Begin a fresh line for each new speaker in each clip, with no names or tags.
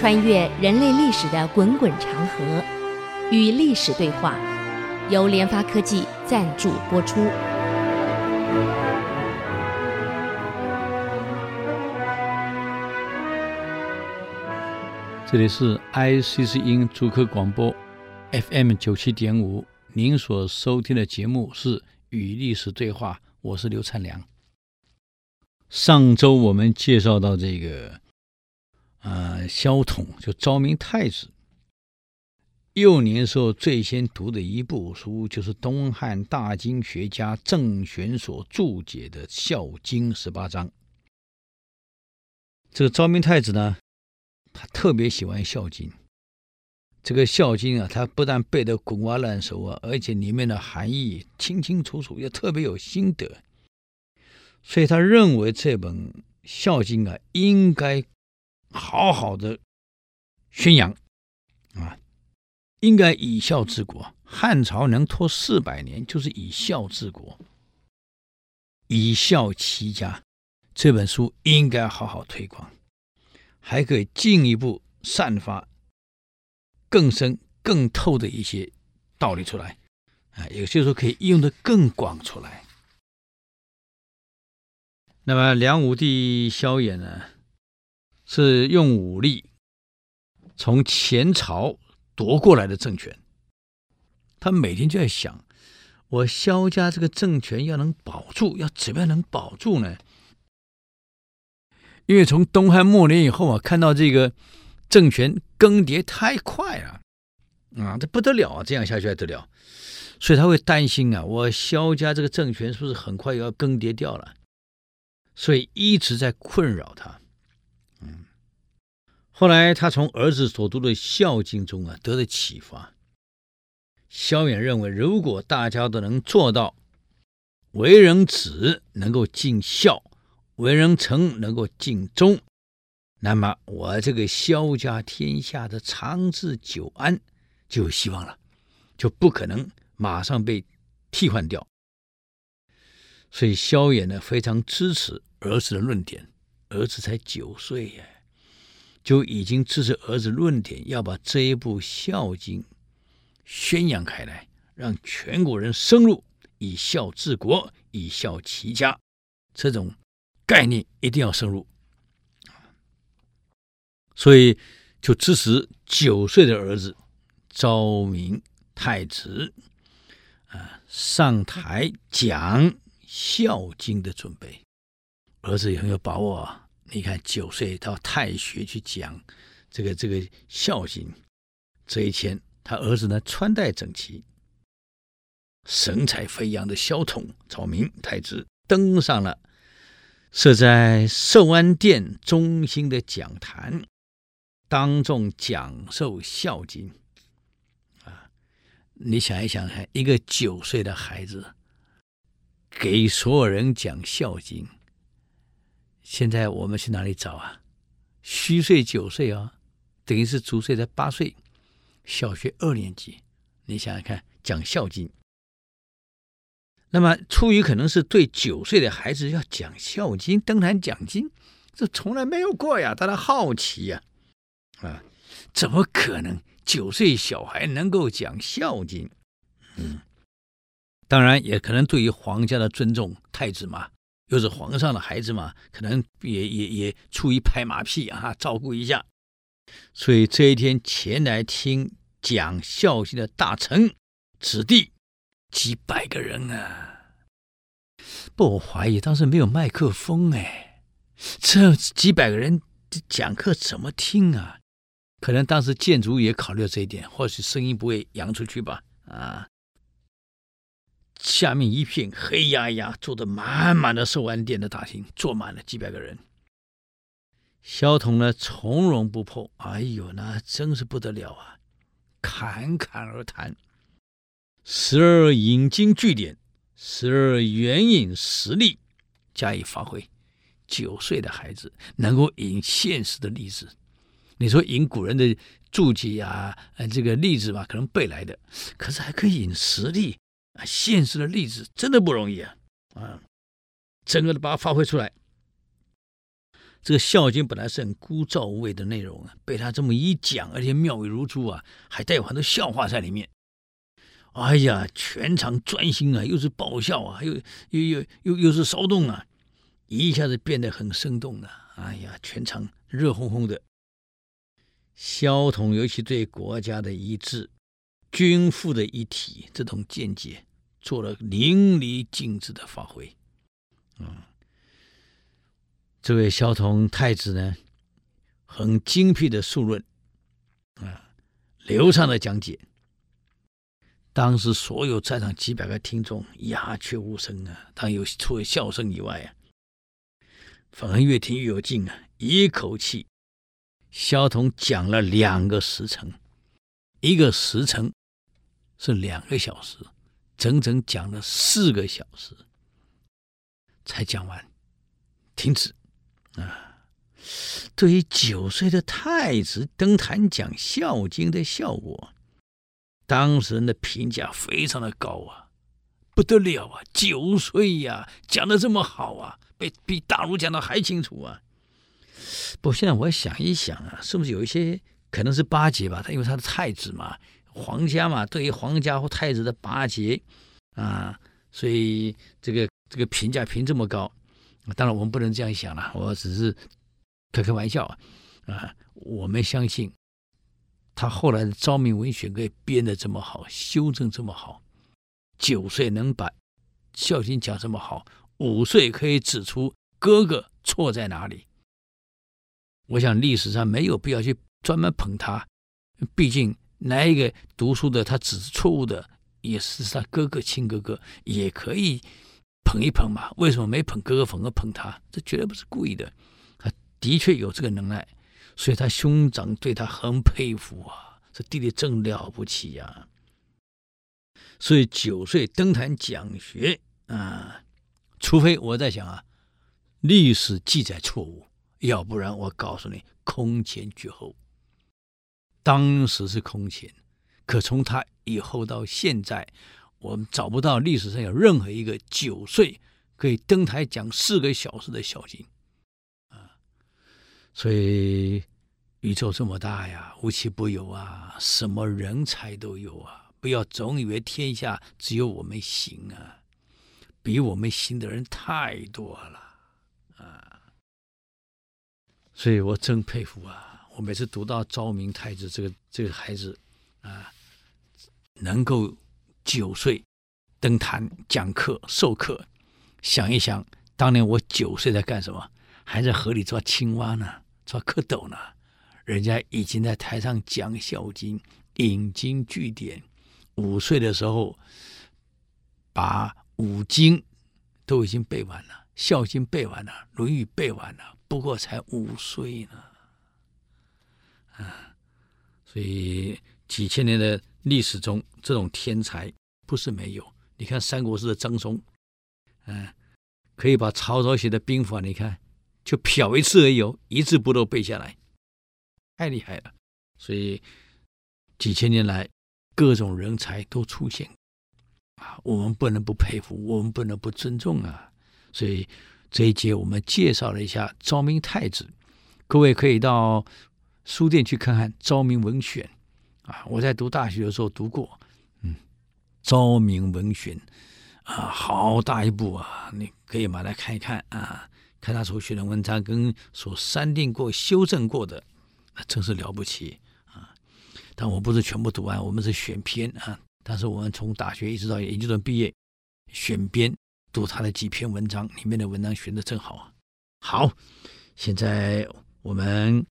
穿越人类历史的滚滚长河，与历史对话，由联发科技赞助播出。
这里是 ICC 音竹科广播 FM 九七点五，您所收听的节目是《与历史对话》，我是刘灿良。上周我们介绍到这个。呃，萧统就昭明太子幼年时候最先读的一部书，就是东汉大经学家郑玄所注解的《孝经》十八章。这个昭明太子呢，他特别喜欢《孝经》。这个《孝经》啊，他不但背得滚瓜烂熟啊，而且里面的含义清清楚楚，也特别有心得。所以他认为这本《孝经》啊，应该。好好的宣扬啊，应该以孝治国。汉朝能拖四百年，就是以孝治国，以孝齐家。这本书应该好好推广，还可以进一步散发更深、更透的一些道理出来啊。有些时候可以用的更广出来。那么梁武帝萧衍呢？是用武力从前朝夺过来的政权，他每天就在想：我萧家这个政权要能保住，要怎么样能保住呢？因为从东汉末年以后啊，看到这个政权更迭太快了，啊，这不得了啊！这样下去还得了？所以他会担心啊，我萧家这个政权是不是很快要更迭掉了？所以一直在困扰他。后来，他从儿子所读的《孝经》中啊，得了启发。萧衍认为，如果大家都能做到，为人子能够尽孝，为人臣能够尽忠，那么我这个萧家天下的长治久安就有希望了，就不可能马上被替换掉。所以，萧衍呢非常支持儿子的论点。儿子才九岁呀。就已经支持儿子论点，要把这一部《孝经》宣扬开来，让全国人深入以孝治国、以孝齐家这种概念，一定要深入。所以就支持九岁的儿子昭明太子啊上台讲《孝经》的准备，儿子也很有把握啊。你看，九岁到太学去讲这个这个《孝经》，这一天，他儿子呢穿戴整齐、神采飞扬的萧统昭明太子登上了设在寿安殿中心的讲坛，当众讲授《孝经》啊！你想一想看，一个九岁的孩子给所有人讲《孝经》。现在我们去哪里找啊？虚岁九岁啊，等于是足岁才八岁，小学二年级。你想想看，讲《孝经》，那么出于可能是对九岁的孩子要讲《孝经》，登坛讲经，这从来没有过呀，大家好奇呀，啊，怎么可能九岁小孩能够讲《孝经》？嗯，当然也可能对于皇家的尊重，太子嘛。又是皇上的孩子嘛，可能也也也出于拍马屁啊，照顾一下。所以这一天前来听讲孝心的大臣子弟几百个人啊。不，我怀疑当时没有麦克风哎，这几百个人讲课怎么听啊？可能当时建筑也考虑了这一点，或许声音不会扬出去吧？啊。下面一片黑压压，坐得满满的寿安殿的大厅，坐满了几百个人。萧统呢，从容不迫，哎呦，那真是不得了啊！侃侃而谈，时而引经据典，时而援引实例加以发挥。九岁的孩子能够引现实的例子，你说引古人的注解啊，呃，这个例子吧，可能背来的，可是还可以引实例。啊，现实的例子真的不容易啊！啊，整个的把它发挥出来。这个《孝经》本来是很枯燥无味的内容啊，被他这么一讲，而且妙语如珠啊，还带有很多笑话在里面。哎呀，全场专心啊，又是爆笑啊，又又又又又是骚动啊，一下子变得很生动了。哎呀，全场热烘烘的。萧统尤其对国家的一致、君父的一体这种见解，做了淋漓尽致的发挥。嗯，这位萧统太子呢，很精辟的述论，啊，流畅的讲解。当时所有在场几百个听众鸦雀无声啊，当有除了笑声以外啊，反而越听越有劲啊，一口气。萧统讲了两个时辰，一个时辰是两个小时，整整讲了四个小时才讲完，停止。啊，对于九岁的太子登坛讲《孝经》的效果，当时人的评价非常的高啊，不得了啊！九岁呀，讲的这么好啊，比比大儒讲的还清楚啊。不过现在我想一想啊，是不是有一些可能是巴结吧？他因为他是太子嘛，皇家嘛，对于皇家或太子的巴结啊，所以这个这个评价评这么高。当然我们不能这样想了，我只是开开玩笑啊。我们相信他后来的昭明文选可以编得这么好，修正这么好，九岁能把《孝经》讲这么好，五岁可以指出哥哥错在哪里。我想历史上没有必要去专门捧他，毕竟哪一个读书的他指错误的也是他哥哥亲哥哥，也可以捧一捧嘛。为什么没捧哥哥反而捧他？这绝对不是故意的，他的确有这个能耐，所以他兄长对他很佩服啊。这弟弟真了不起呀，所以九岁登坛讲学啊，除非我在想啊，历史记载错误。要不然，我告诉你，空前绝后。当时是空前，可从他以后到现在，我们找不到历史上有任何一个九岁可以登台讲四个小时的小金啊。所以宇宙这么大呀，无奇不有啊，什么人才都有啊。不要总以为天下只有我们行啊，比我们行的人太多了啊。所以我真佩服啊！我每次读到昭明太子这个这个孩子啊，能够九岁登坛讲课授课，想一想当年我九岁在干什么？还在河里抓青蛙呢，抓蝌蚪呢。人家已经在台上讲《孝经》，引经据典。五岁的时候，把五经都已经背完了，《孝经》背完了，《论语》背完了。不过才五岁呢，啊，所以几千年的历史中，这种天才不是没有。你看三国时的张松，嗯，可以把曹操写的兵法，你看就瞟一次而已，一字不漏背下来，太厉害了。所以几千年来，各种人才都出现，啊，我们不能不佩服，我们不能不尊重啊。所以。这一节我们介绍了一下昭明太子，各位可以到书店去看看《昭明文选》啊，我在读大学的时候读过，嗯，《昭明文选》啊，好大一部啊，你可以买来看一看啊，看他所选的文章跟所删定过、修正过的，那真是了不起啊！但我不是全部读完，我们是选篇啊，但是我们从大学一直到研究生毕业，选编。读他的几篇文章，里面的文章选的真好啊！好，现在我们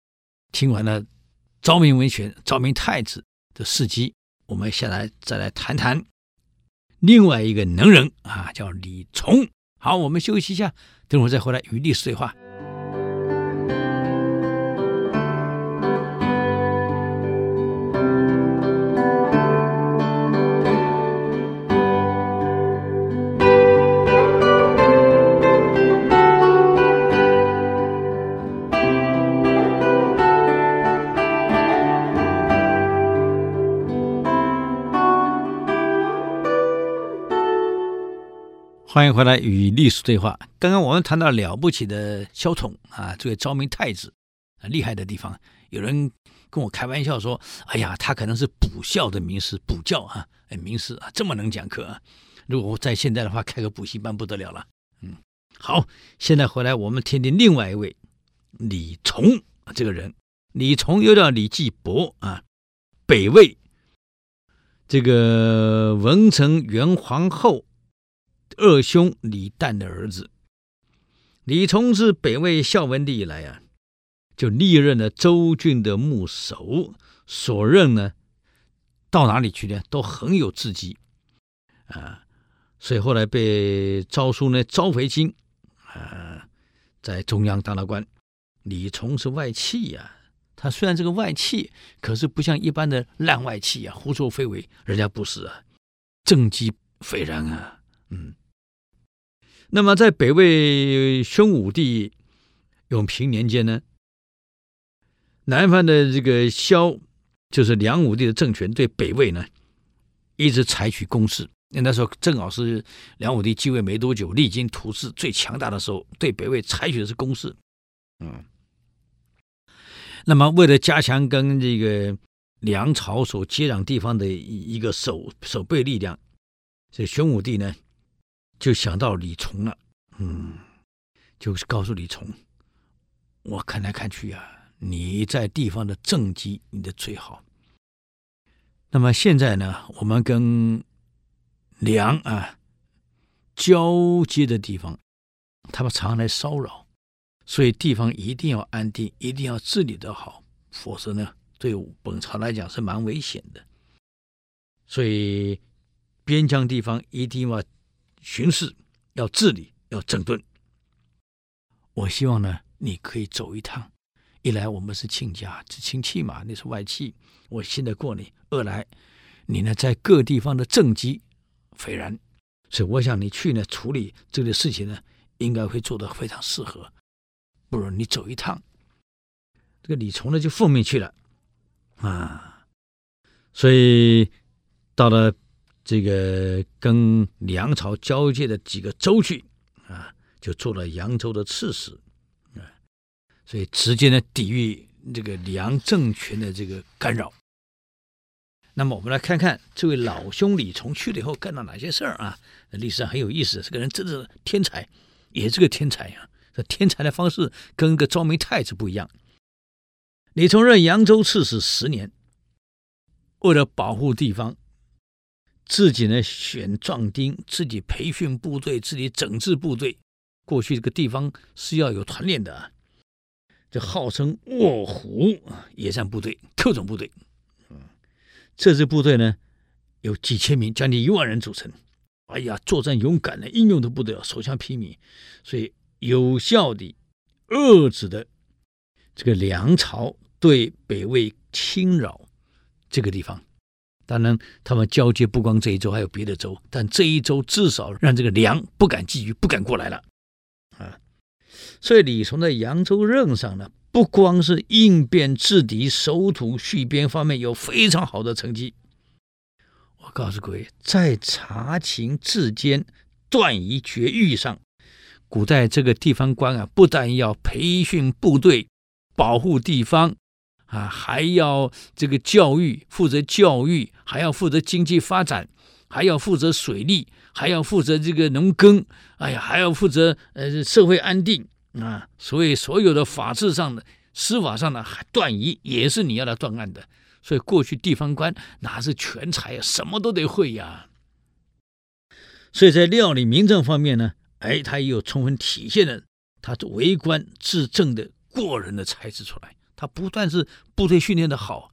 听完了昭明文选、昭明太子的事迹，我们下来再来谈谈另外一个能人啊，叫李崇。好，我们休息一下，等会儿再回来与历史对话。欢迎回来与历史对话。刚刚我们谈到了不起的萧统啊，这位昭明太子啊，厉害的地方。有人跟我开玩笑说：“哎呀，他可能是补校的名师，补教啊，哎，名师啊，这么能讲课啊。如果在现在的话，开个补习班不得了了。”嗯，好，现在回来我们听听另外一位李崇这个人。李崇又叫李继伯啊，北魏这个文成元皇后。二兄李旦的儿子李崇是北魏孝文帝以来啊，就历任了州郡的牧守，所任呢，到哪里去呢，都很有志气啊，所以后来被诏书呢召回京啊，在中央当了官。李崇是外戚呀、他虽然是个外戚，可是不像一般的烂外戚啊，胡作非为，人家不是啊，政绩斐然啊，嗯。那么，在北魏宣武帝永平年间呢，南方的这个萧，就是梁武帝的政权，对北魏呢一直采取攻势。那那时候正好是梁武帝继位没多久，励精图治最强大的时候，对北魏采取的是攻势。嗯，那么为了加强跟这个梁朝所接壤地方的一个守守备力量，所以宣武帝呢。就想到李崇了，嗯，就是告诉李崇，我看来看去啊，你在地方的政绩你的最好。那么现在呢，我们跟梁啊交接的地方，他们常来骚扰，所以地方一定要安定，一定要治理得好，否则呢，对本朝来讲是蛮危险的。所以边疆地方一定要。巡视要治理，要整顿。我希望呢，你可以走一趟。一来我们是亲家，是亲戚嘛，你是外戚，我信得过你；二来，你呢在各地方的政绩斐然，所以我想你去呢处理这个事情呢，应该会做得非常适合。不如你走一趟。这个李崇呢就奉命去了啊，所以到了。这个跟梁朝交界的几个州去啊，就做了扬州的刺史啊，所以直接呢抵御这个梁政权的这个干扰。那么我们来看看这位老兄李崇去了以后干了哪些事儿啊？历史上很有意思，这个人真是天才，也是个天才啊。这天才的方式跟个昭明太子不一样。李崇任扬州刺史十年，为了保护地方。自己呢选壮丁，自己培训部队，自己整治部队。过去这个地方是要有团练的啊，这号称卧虎野战部队、特种部队。嗯，这支部队呢有几千名，将近一万人组成。哎呀，作战勇敢的，英勇的部队，手枪披靡，所以有效地遏制的这个梁朝对北魏侵扰这个地方。当然，他们交接不光这一州，还有别的州。但这一州至少让这个梁不敢觊觎，不敢过来了，啊！所以李崇在扬州任上呢，不光是应变制敌、守土续边方面有非常好的成绩。我告诉各位，在查情治奸、断疑绝狱上，古代这个地方官啊，不但要培训部队、保护地方。啊，还要这个教育，负责教育，还要负责经济发展，还要负责水利，还要负责这个农耕，哎呀，还要负责呃社会安定啊。所以所有的法制上的、司法上的断疑，也是你要来断案的。所以过去地方官哪是全才啊，什么都得会呀。所以在料理民政方面呢，哎，他也有充分体现了他为官治政的过人的才智出来。他不但是部队训练的好，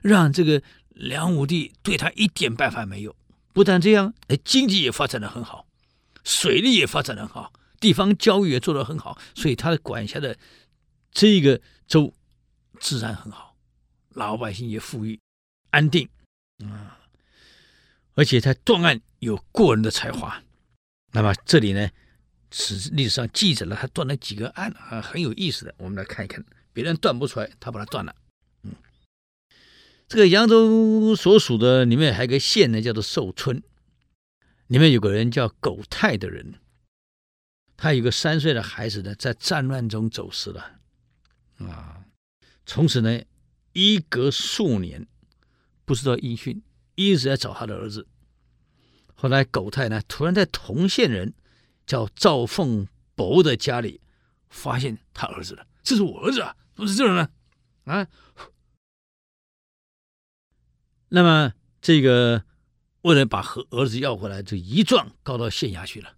让这个梁武帝对他一点办法没有。不但这样，哎，经济也发展的很好，水利也发展的很好，地方教育也做得很好，所以他的管辖的这个州自然很好，老百姓也富裕安定啊。而且他断案有过人的才华。那么这里呢，史历史上记载了他断了几个案啊，很有意思的，我们来看一看。别人断不出来，他把它断了。嗯，这个扬州所属的里面还有个县呢，叫做寿春。里面有个人叫苟泰的人，他有个三岁的孩子呢，在战乱中走失了啊。从此呢，一隔数年不知道音讯，一直在找他的儿子。后来苟泰呢，突然在同县人叫赵凤伯的家里发现他儿子了。这是我儿子啊，怎么是这人呢？啊！那么这个为了把和儿子要回来，就一状告到县衙去了。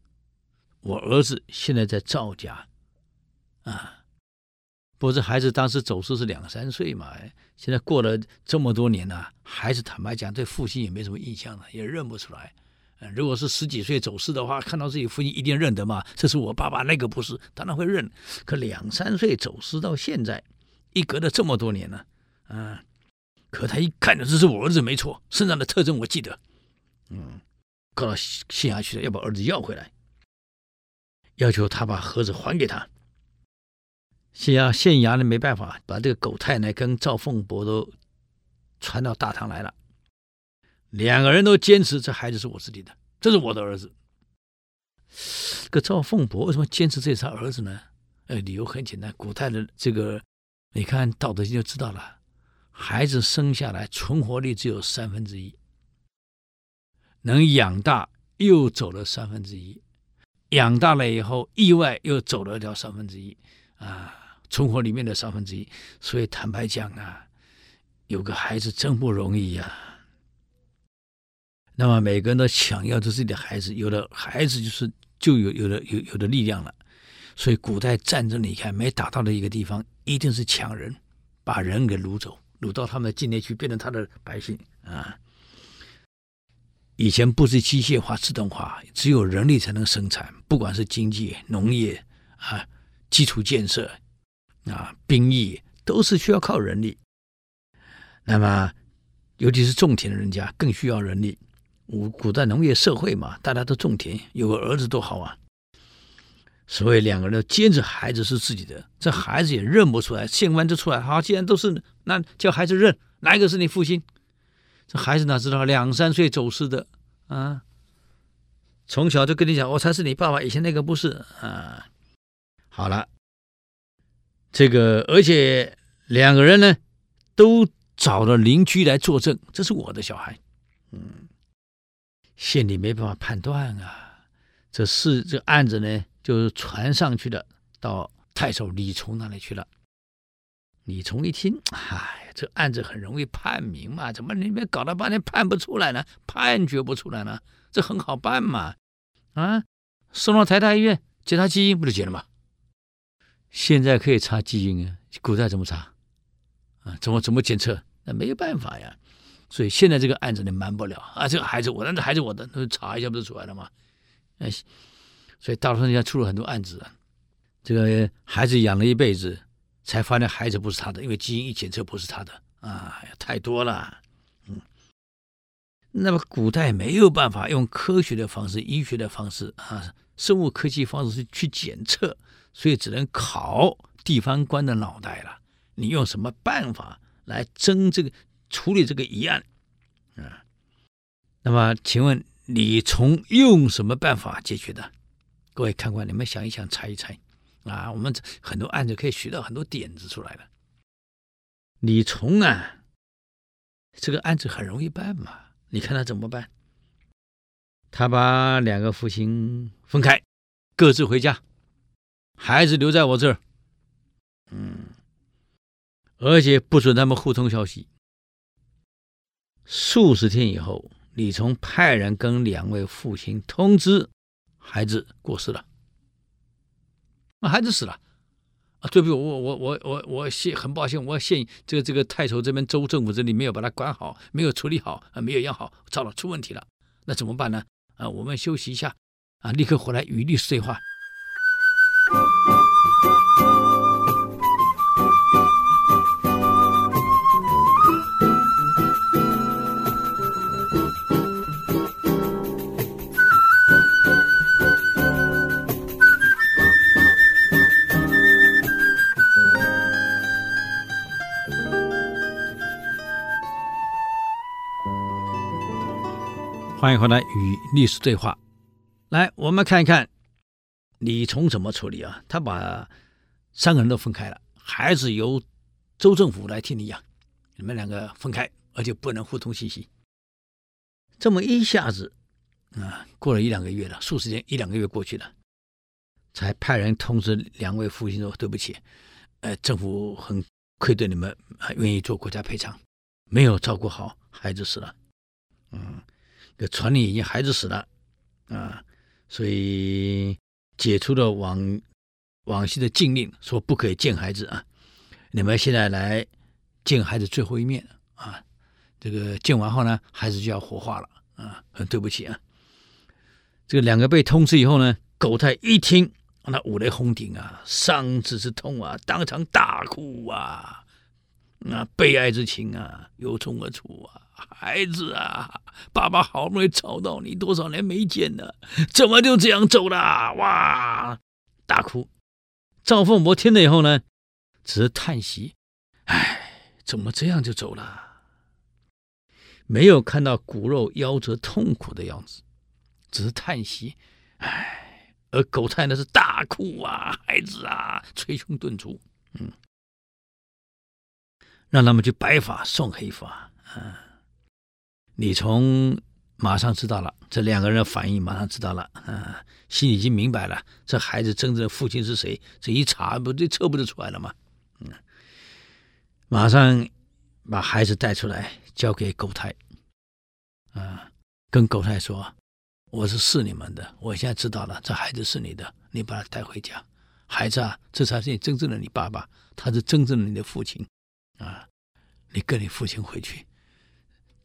我儿子现在在赵家，啊，不过这孩子当时走失是两三岁嘛，现在过了这么多年了，孩子坦白讲对父亲也没什么印象了，也认不出来。嗯如果是十几岁走失的话，看到自己父亲一定认得嘛，这是我爸爸，那个不是，当然会认。可两三岁走失到现在，一隔了这么多年了，啊。可他一看，这是我儿子，没错，身上的特征我记得。嗯，告到县衙去了，要把儿子要回来，要求他把盒子还给他。县衙县衙呢没办法，把这个狗太奶跟赵凤伯都传到大堂来了。两个人都坚持这孩子是我自己的，这是我的儿子。这个赵凤伯为什么坚持这是他儿子呢？呃，理由很简单，古代的这个，你看《道德经》就知道了。孩子生下来存活率只有三分之一，能养大又走了三分之一，养大了以后意外又走了掉三分之一，啊，存活里面的三分之一。所以坦白讲啊，有个孩子真不容易呀，那么每个人都想要自己的孩子，有了孩子就是就有有了有有的力量了。所以古代战争你看没打到的一个地方，一定是抢人，把人给掳走。掳到他们的境内去，变成他的百姓啊！以前不是机械化、自动化，只有人力才能生产，不管是经济、农业啊、基础建设啊、兵役，都是需要靠人力。那么，尤其是种田的人家，更需要人力。古古代农业社会嘛，大家都种田，有个儿子多好啊！所以两个人坚持孩子是自己的，这孩子也认不出来，县官就出来，好，既然都是，那叫孩子认哪一个是你父亲？这孩子哪知道，两三岁走失的啊，从小就跟你讲，我才是你爸爸，以前那个不是啊。好了，这个而且两个人呢，都找了邻居来作证，这是我的小孩。嗯，县里没办法判断啊，这事这案子呢。就是传上去的，到太守李从那里去了。李从一听，哎，这案子很容易判明嘛，怎么你们搞了半天判不出来呢？判决不出来呢？这很好办嘛，啊，送到台大医院检查基因不就结了吗？现在可以查基因啊，古代怎么查？啊，怎么怎么检测？那没有办法呀。所以现在这个案子你瞒不了啊，这个孩子我的，那孩子我的，那查一下不就出来了吗？哎。所以大陆上人家出了很多案子，这个孩子养了一辈子，才发现孩子不是他的，因为基因一检测不是他的啊，太多了。嗯，那么古代没有办法用科学的方式、医学的方式啊、生物科技方式去检测，所以只能考地方官的脑袋了。你用什么办法来争这个处理这个疑案啊？那么请问李从用什么办法解决的？各位看官，你们想一想，猜一猜，啊，我们很多案子可以学到很多点子出来了。李从啊，这个案子很容易办嘛，你看他怎么办？他把两个父亲分开，各自回家，孩子留在我这儿，嗯，而且不准他们互通消息。数十天以后，李从派人跟两位父亲通知。孩子过世了，啊，孩子死了，啊，对不起，我我我我我县很抱歉，我县这个这个太守这边州政府这里没有把他管好，没有处理好，啊，没有养好，糟了，出问题了，那怎么办呢？啊，我们休息一下，啊，立刻回来与律师对话。欢迎回来与历史对话。来，我们看一看李从怎么处理啊？他把三个人都分开了，孩子由州政府来替你养，你们两个分开，而且不能互通信息。这么一下子啊，过了一两个月了，数十天，一两个月过去了，才派人通知两位父亲说：“对不起，呃，政府很愧对你们，啊愿意做国家赔偿，没有照顾好孩子死了。”嗯。这传令已经孩子死了啊，所以解除了往往昔的禁令，说不可以见孩子啊。你们现在来见孩子最后一面啊，这个见完后呢，孩子就要火化了啊。很对不起啊。这个两个被通知以后呢，狗太一听，那五雷轰顶啊，伤子之痛啊，当场大哭啊，那悲哀之情啊，由衷而出啊。孩子啊，爸爸好不容易找到你，多少年没见了，怎么就这样走了？哇，大哭。赵凤伯听了以后呢，只是叹息：“哎，怎么这样就走了？没有看到骨肉夭折痛苦的样子，只是叹息。哎，而狗太那是大哭啊，孩子啊，捶胸顿足，嗯，让他们去白发送黑发，啊。”你从马上知道了，这两个人的反应马上知道了，啊，心里已经明白了，这孩子真正的父亲是谁？这一查不就测不就出来了吗？嗯，马上把孩子带出来，交给狗太，啊，跟狗太说：“我是试你们的，我现在知道了，这孩子是你的，你把他带回家。孩子啊，这才是你真正的你爸爸，他是真正的你的父亲，啊，你跟你父亲回去。”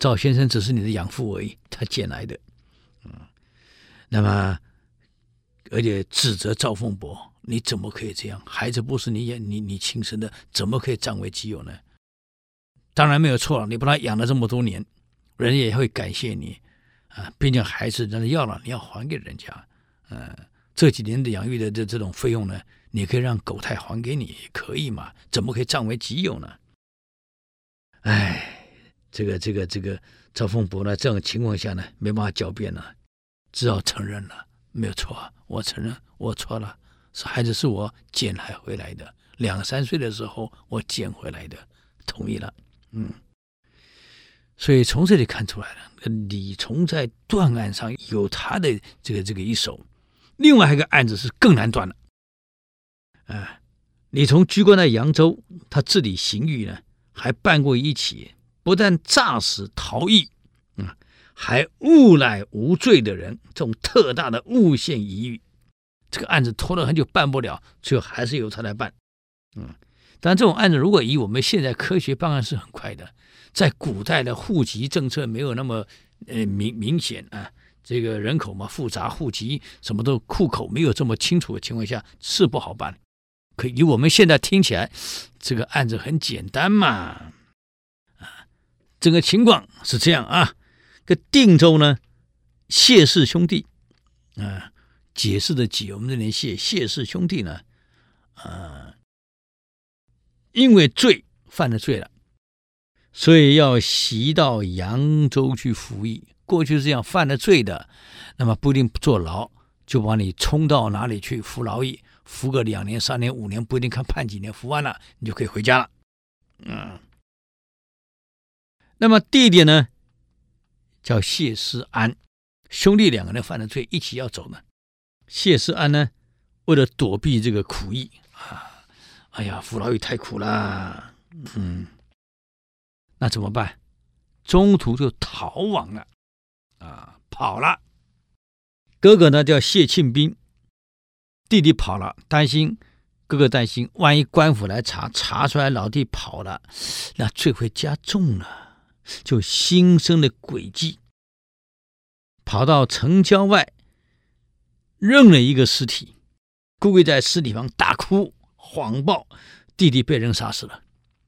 赵先生只是你的养父而已，他捡来的，嗯，那么，而且指责赵凤伯，你怎么可以这样？孩子不是你养你你亲生的，怎么可以占为己有呢？当然没有错了，你把他养了这么多年，人也会感谢你啊。毕竟孩子人家要了，你要还给人家，嗯，这几年的养育的这这种费用呢，你可以让狗太还给你，可以嘛？怎么可以占为己有呢？哎。这个这个这个赵凤博呢，这种情况下呢，没办法狡辩了，只好承认了，没有错，我承认我错了，是孩子是我捡来回来的，两三岁的时候我捡回来的，同意了，嗯，所以从这里看出来了，李从在断案上有他的这个这个一手，另外一个案子是更难断的，啊，李从居官在扬州，他治理刑狱呢，还办过一起。不但诈死逃逸，嗯，还诬赖无罪的人，这种特大的诬陷疑狱，这个案子拖了很久办不了，最后还是由他来办，嗯，但这种案子如果以我们现在科学办案是很快的，在古代的户籍政策没有那么呃明明显啊，这个人口嘛复杂，户籍什么都户口没有这么清楚的情况下是不好办，可以我们现在听起来这个案子很简单嘛。整个情况是这样啊，个定州呢，谢氏兄弟啊，解释的解，我们这里谢谢氏兄弟呢，啊，因为罪犯了罪了，所以要袭到扬州去服役。过去是这样，犯了罪的，那么不一定坐牢，就把你冲到哪里去服劳役，服个两年、三年、五年，不一定看判几年，服完了你就可以回家了，嗯。那么弟弟呢，叫谢思安，兄弟两个人犯了罪，一起要走呢。谢思安呢，为了躲避这个苦役啊，哎呀，服劳役太苦了，嗯，那怎么办？中途就逃亡了，啊，跑了。哥哥呢叫谢庆斌，弟弟跑了，担心哥哥担心，万一官府来查，查出来老弟跑了，那罪会加重了。就心生了诡计，跑到城郊外，认了一个尸体，跪在尸体旁大哭，谎报弟弟被人杀死了，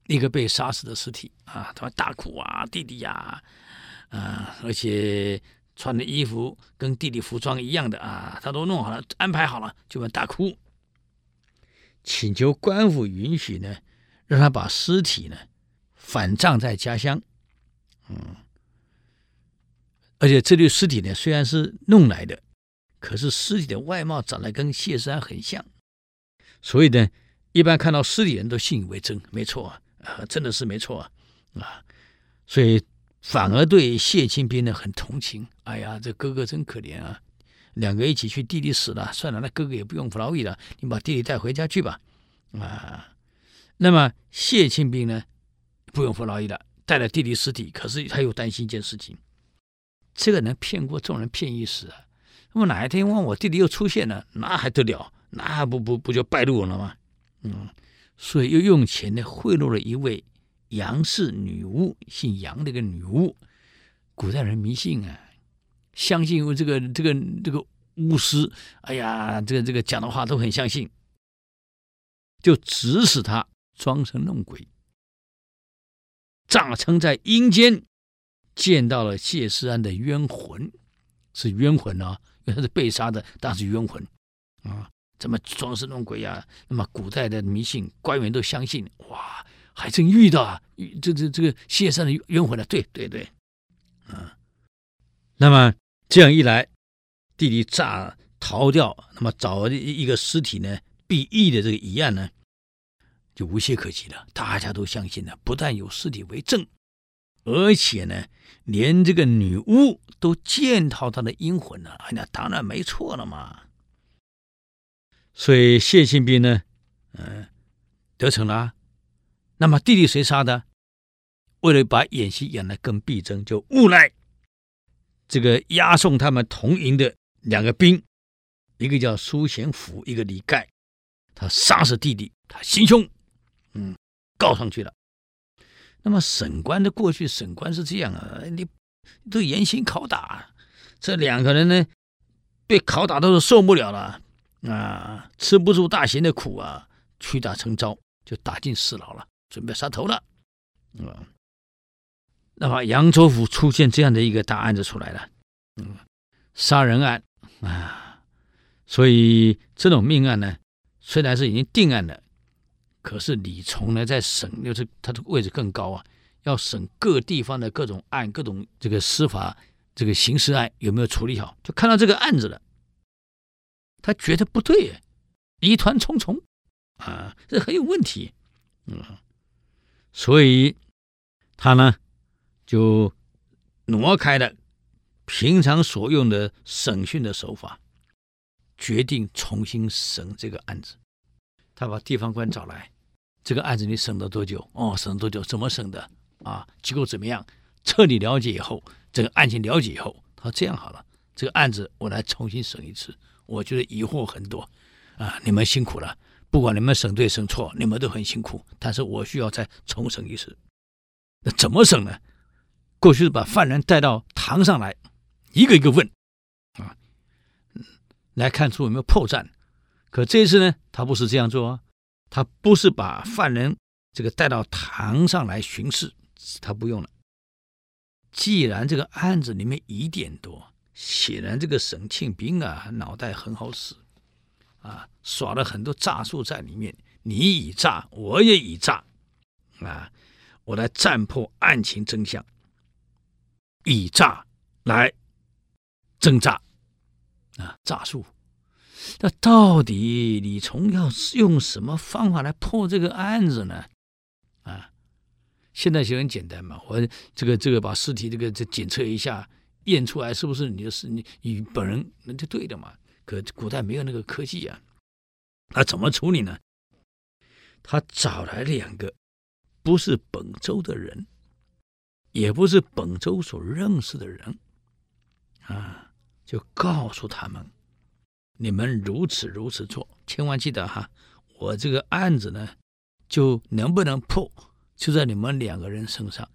一个被杀死的尸体啊！他大哭啊，弟弟呀，啊，而且穿的衣服跟弟弟服装一样的啊，他都弄好了，安排好了，就在大哭，请求官府允许呢，让他把尸体呢反葬在家乡。嗯，而且这具尸体呢，虽然是弄来的，可是尸体的外貌长得跟谢师安很像，所以呢，一般看到尸体人都信以为真，没错啊，啊，真的是没错啊，啊，所以反而对谢清兵呢很同情。哎呀，这哥哥真可怜啊，两个一起去，弟弟死了，算了，那哥哥也不用服劳役了，你把弟弟带回家去吧，啊，那么谢清兵呢，不用服劳役了，带了弟弟尸体，可是他又担心一件事情。这个人骗过众人骗一时啊！那么哪一天问我弟弟又出现了，那还得了？那不不不就败露了吗？嗯，所以又用钱呢贿赂了一位杨氏女巫，姓杨的一个女巫。古代人迷信啊，相信这个这个这个巫师，哎呀，这个这个讲的话都很相信，就指使他装神弄鬼，诈称在阴间。见到了谢师安的冤魂，是冤魂啊，因为他是被杀的，当然是冤魂啊！怎么装神弄鬼呀、啊？那么古代的迷信，官员都相信，哇，还真遇到啊！这这这个谢师安的冤魂了，对对对，啊！那么这样一来，弟弟诈逃掉，那么找一个尸体呢，避役的这个疑案呢，就无懈可击了。大家都相信了，不但有尸体为证。而且呢，连这个女巫都见到他的阴魂了，哎，那当然没错了嘛。所以谢清兵呢，嗯，得逞了。那么弟弟谁杀的？为了把演戏演得更逼真，就诬赖这个押送他们同营的两个兵，一个叫苏贤甫，一个李盖，他杀死弟弟，他行凶，嗯，告上去了。那么审官的过去，审官是这样啊，你都严刑拷打，这两个人呢，被拷打都是受不了了啊，吃不住大刑的苦啊，屈打成招，就打进死牢了，准备杀头了啊。那么扬州府出现这样的一个大案子出来了，嗯，杀人案啊，所以这种命案呢，虽然是已经定案了。可是李从呢，在审，就是他的位置更高啊，要审各地方的各种案，各种这个司法这个刑事案有没有处理好，就看到这个案子了，他觉得不对，疑团重重。啊，这很有问题，嗯，所以他呢就挪开了平常所用的审讯的手法，决定重新审这个案子，他把地方官找来。这个案子你审了多久？哦，审了多久？怎么审的？啊，结果怎么样？彻底了解以后，这个案情了解以后，他说这样好了，这个案子我来重新审一次。我觉得疑惑很多，啊，你们辛苦了。不管你们审对审错，你们都很辛苦。但是我需要再重审一次。那怎么审呢？过去是把犯人带到堂上来，一个一个问，啊，来看出有没有破绽。可这一次呢，他不是这样做啊。他不是把犯人这个带到堂上来巡视，他不用了。既然这个案子里面疑点多，显然这个沈庆兵啊脑袋很好使，啊耍了很多诈术在里面。你以诈，我也以诈，啊，我来侦破案情真相，以诈来侦诈，啊诈术。那到底李从要用什么方法来破这个案子呢？啊，现在就很简单嘛，我这个这个把尸体这个这检测一下，验出来是不是你的尸你你本人，那就对的嘛。可古代没有那个科技啊，那怎么处理呢？他找来两个不是本州的人，也不是本州所认识的人，啊，就告诉他们。你们如此如此做，千万记得哈！我这个案子呢，就能不能破，就在你们两个人身上。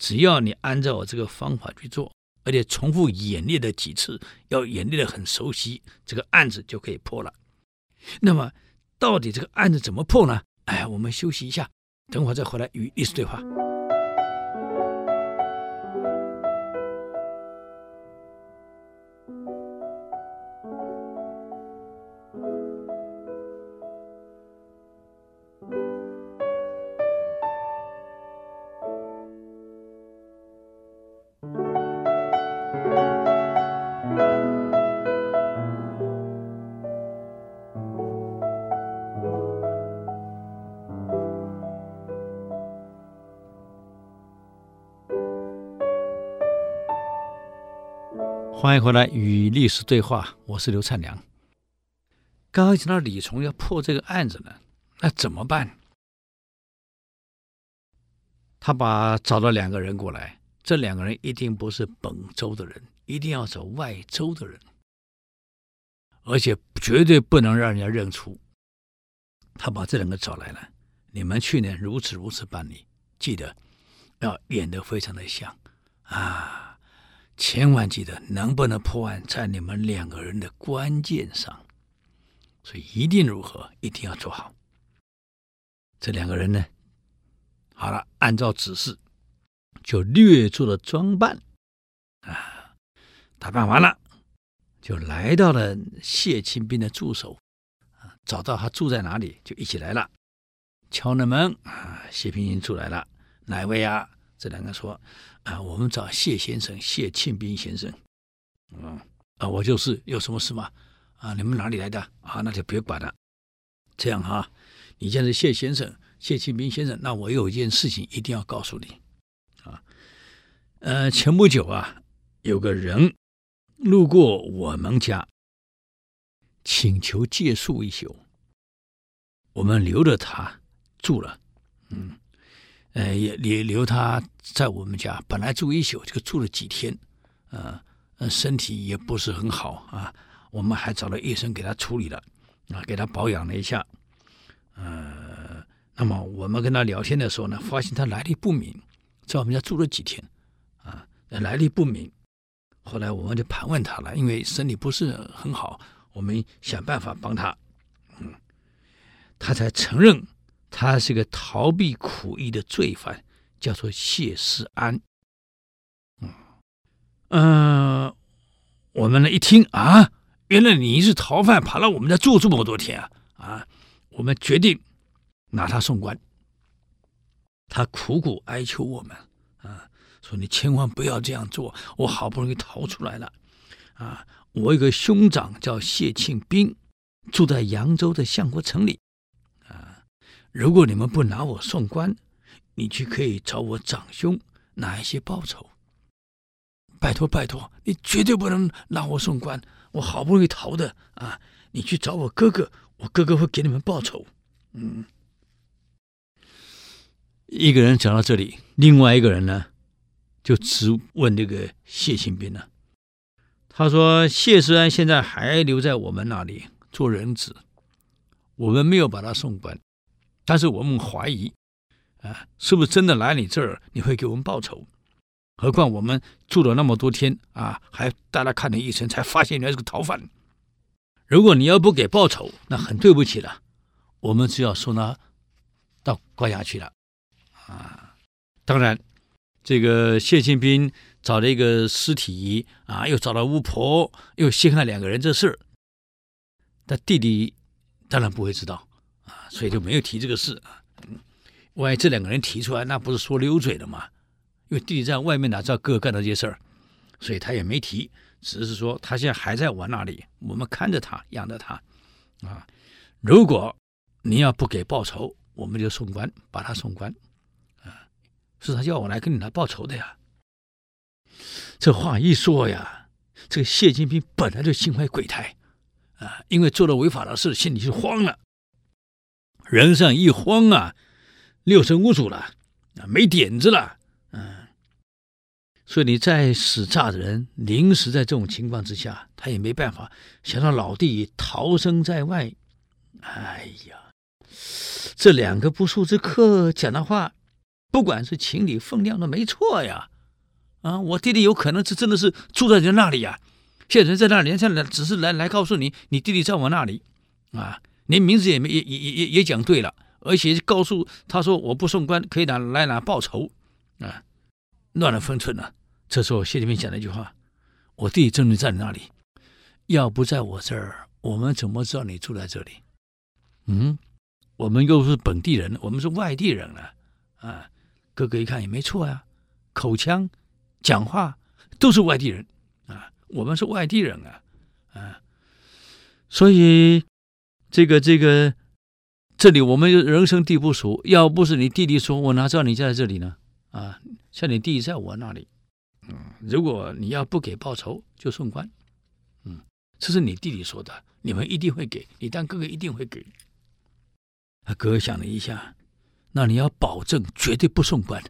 只要你按照我这个方法去做，而且重复演练的几次，要演练的很熟悉，这个案子就可以破了。那么，到底这个案子怎么破呢？哎，我们休息一下，等会儿再回来与历史对话。欢迎回来与历史对话，我是刘灿良。刚刚讲到李从要破这个案子呢，那怎么办？他把找到两个人过来，这两个人一定不是本州的人，一定要找外州的人，而且绝对不能让人家认出。他把这两个找来了，你们去年如此如此办理，记得要演得非常的像啊。千万记得，能不能破案在你们两个人的关键上，所以一定如何，一定要做好。这两个人呢，好了，按照指示，就略做了装扮，啊，打扮完了，就来到了谢清兵的助手，啊，找到他住在哪里，就一起来了，敲了门，啊，谢平英出来了，哪位啊？这两个说。啊，我们找谢先生，谢庆斌先生。嗯，啊，我就是，有什么事吗？啊，你们哪里来的？啊，那就别管了。这样哈，你现在谢先生，谢庆斌先生，那我有一件事情一定要告诉你。啊，呃，前不久啊，有个人路过我们家，请求借宿一宿，我们留着他住了。嗯。呃，也也留他在我们家，本来住一宿，就住了几天，呃，身体也不是很好啊。我们还找了医生给他处理了，啊，给他保养了一下。呃，那么我们跟他聊天的时候呢，发现他来历不明，在我们家住了几天，啊，来历不明。后来我们就盘问他了，因为身体不是很好，我们想办法帮他，嗯，他才承认。他是个逃避苦役的罪犯，叫做谢世安。嗯，呃，我们呢一听啊，原来你是逃犯，跑到我们家住这么多天啊啊！我们决定拿他送官。他苦苦哀求我们啊，说你千万不要这样做，我好不容易逃出来了啊！我有个兄长叫谢庆斌，住在扬州的相国城里。如果你们不拿我送官，你去可以找我长兄拿一些报酬。拜托拜托，你绝对不能拿我送官，我好不容易逃的啊！你去找我哥哥，我哥哥会给你们报酬。嗯，一个人讲到这里，另外一个人呢，就直问这个谢庆斌了。他说：“谢世安现在还留在我们那里做人质，我们没有把他送官。”但是我们怀疑，啊，是不是真的来你这儿？你会给我们报酬？何况我们住了那么多天啊，还带他看了医生，才发现原来是个逃犯。如果你要不给报酬，那很对不起了，我们只要送他到关押去了。啊，当然，这个谢庆斌找了一个尸体啊，又找了巫婆，又陷害两个人这事儿，他弟弟当然不会知道。所以就没有提这个事啊。万一这两个人提出来，那不是说溜嘴了吗？因为弟弟在外面哪知道哥哥干的这些事儿，所以他也没提，只是说他现在还在我那里，我们看着他，养着他。啊，如果你要不给报酬，我们就送官，把他送官。啊，是他叫我来跟你拿报仇的呀。这话一说呀，这个谢金兵本来就心怀鬼胎啊，因为做了违法的事，心里就慌了。人上一慌啊，六神无主了，啊，没点子了，嗯，所以你再使诈的人，临时在这种情况之下，他也没办法，想让老弟逃生在外。哎呀，这两个不速之客讲的话，不管是情理分量都没错呀，啊，我弟弟有可能是真的是住在人那里呀，现在人在那里，现在只是来来告诉你，你弟弟在我那里，啊。连名字也没也也也也讲对了，而且告诉他说我不送官可以拿来拿报酬，啊，乱了分寸了。这时候谢天平讲了一句话：“我弟弟真的在你那里，要不在我这儿，我们怎么知道你住在这里？嗯，我们又是本地人，我们是外地人了。啊，哥哥一看也没错呀，口腔、讲话都是外地人啊，我们是外地人啊，啊，所以。”这个这个，这里我们人生地不熟，要不是你弟弟说，我哪知道你在这里呢？啊，像你弟弟在我那里，嗯，如果你要不给报酬，就送官。嗯，这是你弟弟说的，你们一定会给，你当哥哥一定会给。他哥哥想了一下，那你要保证绝对不送官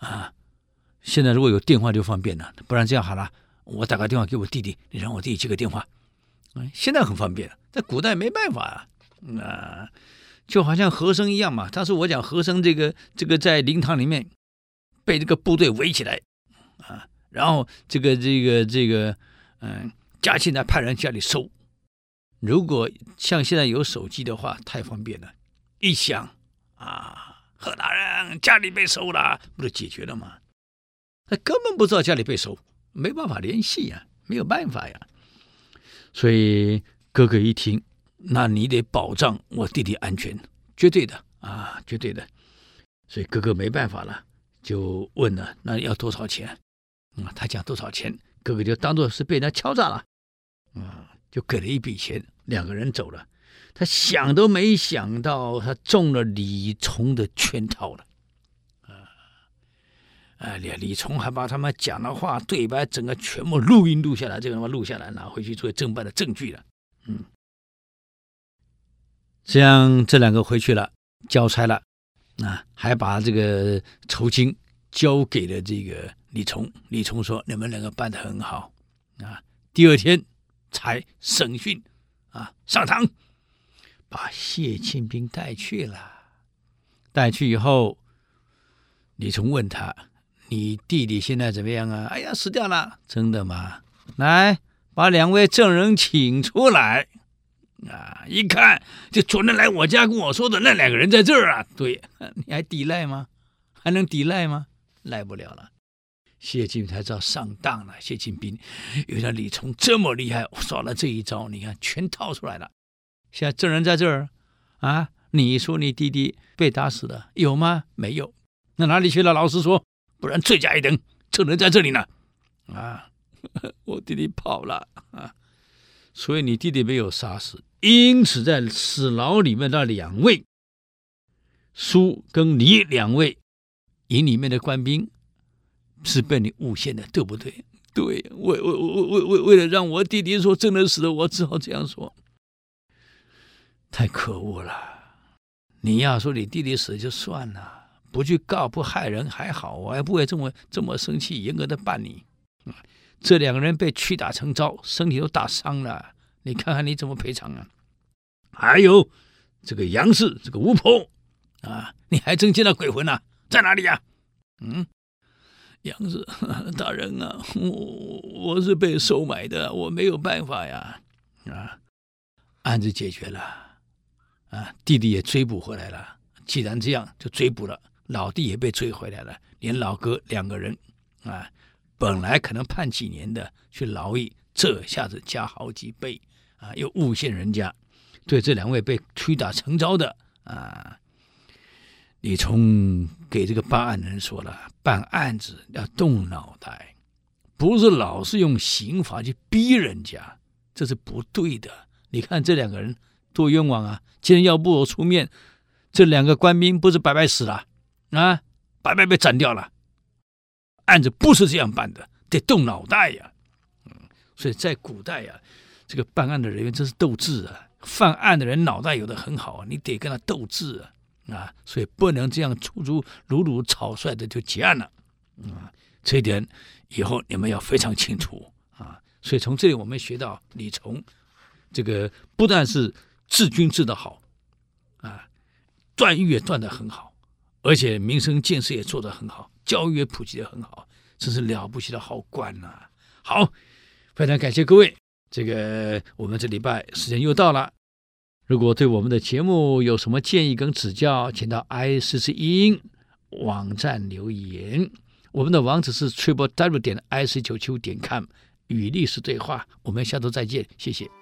啊！现在如果有电话就方便了，不然这样好了，我打个电话给我弟弟，你让我弟弟接个电话。嗯，现在很方便，在古代没办法啊。啊，就好像和珅一样嘛。当时我讲和珅这个这个在灵堂里面被这个部队围起来啊，然后这个这个这个嗯，嘉庆来派人家里收。如果像现在有手机的话，太方便了，一响啊，贺大人家里被收了，不就解决了吗？他根本不知道家里被收，没办法联系呀，没有办法呀。所以哥哥一听。那你得保障我弟弟安全，绝对的啊，绝对的。所以哥哥没办法了，就问了：“那要多少钱？”啊，他讲多少钱，哥哥就当做是被人家敲诈了，啊，就给了一笔钱，两个人走了。他想都没想到，他中了李从的圈套了，啊！李李崇还把他们讲的话对白整个全部录音录下来，这个他妈录下来拿回去作为侦办的证据了，嗯。这样，这两个回去了，交差了，啊，还把这个酬金交给了这个李崇。李崇说：“你们两个办的很好，啊。”第二天才审讯，啊，上堂，把谢庆斌带去了。带去以后，李从问他：“你弟弟现在怎么样啊？”“哎呀，死掉了。”“真的吗？”“来，把两位证人请出来。”啊！一看，就昨天来我家跟我说的那两个人在这儿啊！对，你还抵赖吗？还能抵赖吗？赖不了了。谢晋才知道上当了。谢晋斌，原来李从这么厉害，耍了这一招，你看全套出来了。现在证人在这儿啊！你说你弟弟被打死了，有吗？没有。那哪里去了？老实说，不然罪加一等。证人在这里呢。啊，我弟弟跑了啊，所以你弟弟没有杀死。因此，在死牢里面那两位苏跟李两位营里面的官兵是被你诬陷的，对不对？对，为为为为为为了让我弟弟说真的死了，我只好这样说。太可恶了！你要说你弟弟死就算了，不去告不害人还好，我还不会这么这么生气，严格的办你。这两个人被屈打成招，身体都打伤了。你看看你怎么赔偿啊？还有这个杨氏，这个巫婆啊，你还真见到鬼魂了？在哪里呀？嗯，杨氏 大人啊，我我是被收买的，我没有办法呀。啊，案子解决了，啊，弟弟也追捕回来了。既然这样，就追捕了，老弟也被追回来了，连老哥两个人啊，本来可能判几年的，去劳役，这下子加好几倍。啊，又诬陷人家，对这两位被屈打成招的啊，李从给这个办案人说了，办案子要动脑袋，不是老是用刑法去逼人家，这是不对的。你看这两个人多冤枉啊！今天要不我出面，这两个官兵不是白白死了啊，白白被斩掉了。案子不是这样办的，得动脑袋呀。嗯，所以在古代呀。这个办案的人员真是斗智啊！犯案的人脑袋有的很好啊，你得跟他斗智啊啊！所以不能这样粗粗鲁鲁草率的就结案了啊！这一点以后你们要非常清楚啊！所以从这里我们学到李从这个不但是治军治得好啊，断狱也断得很好，而且民生建设也做得很好，教育也普及得很好，真是了不起的好官呐！好，非常感谢各位。这个我们这礼拜时间又到了，如果对我们的节目有什么建议跟指教，请到 i 四四一网站留言。我们的网址是 triple w 点 i 四九七五点 com，与历史对话。我们下周再见，谢谢。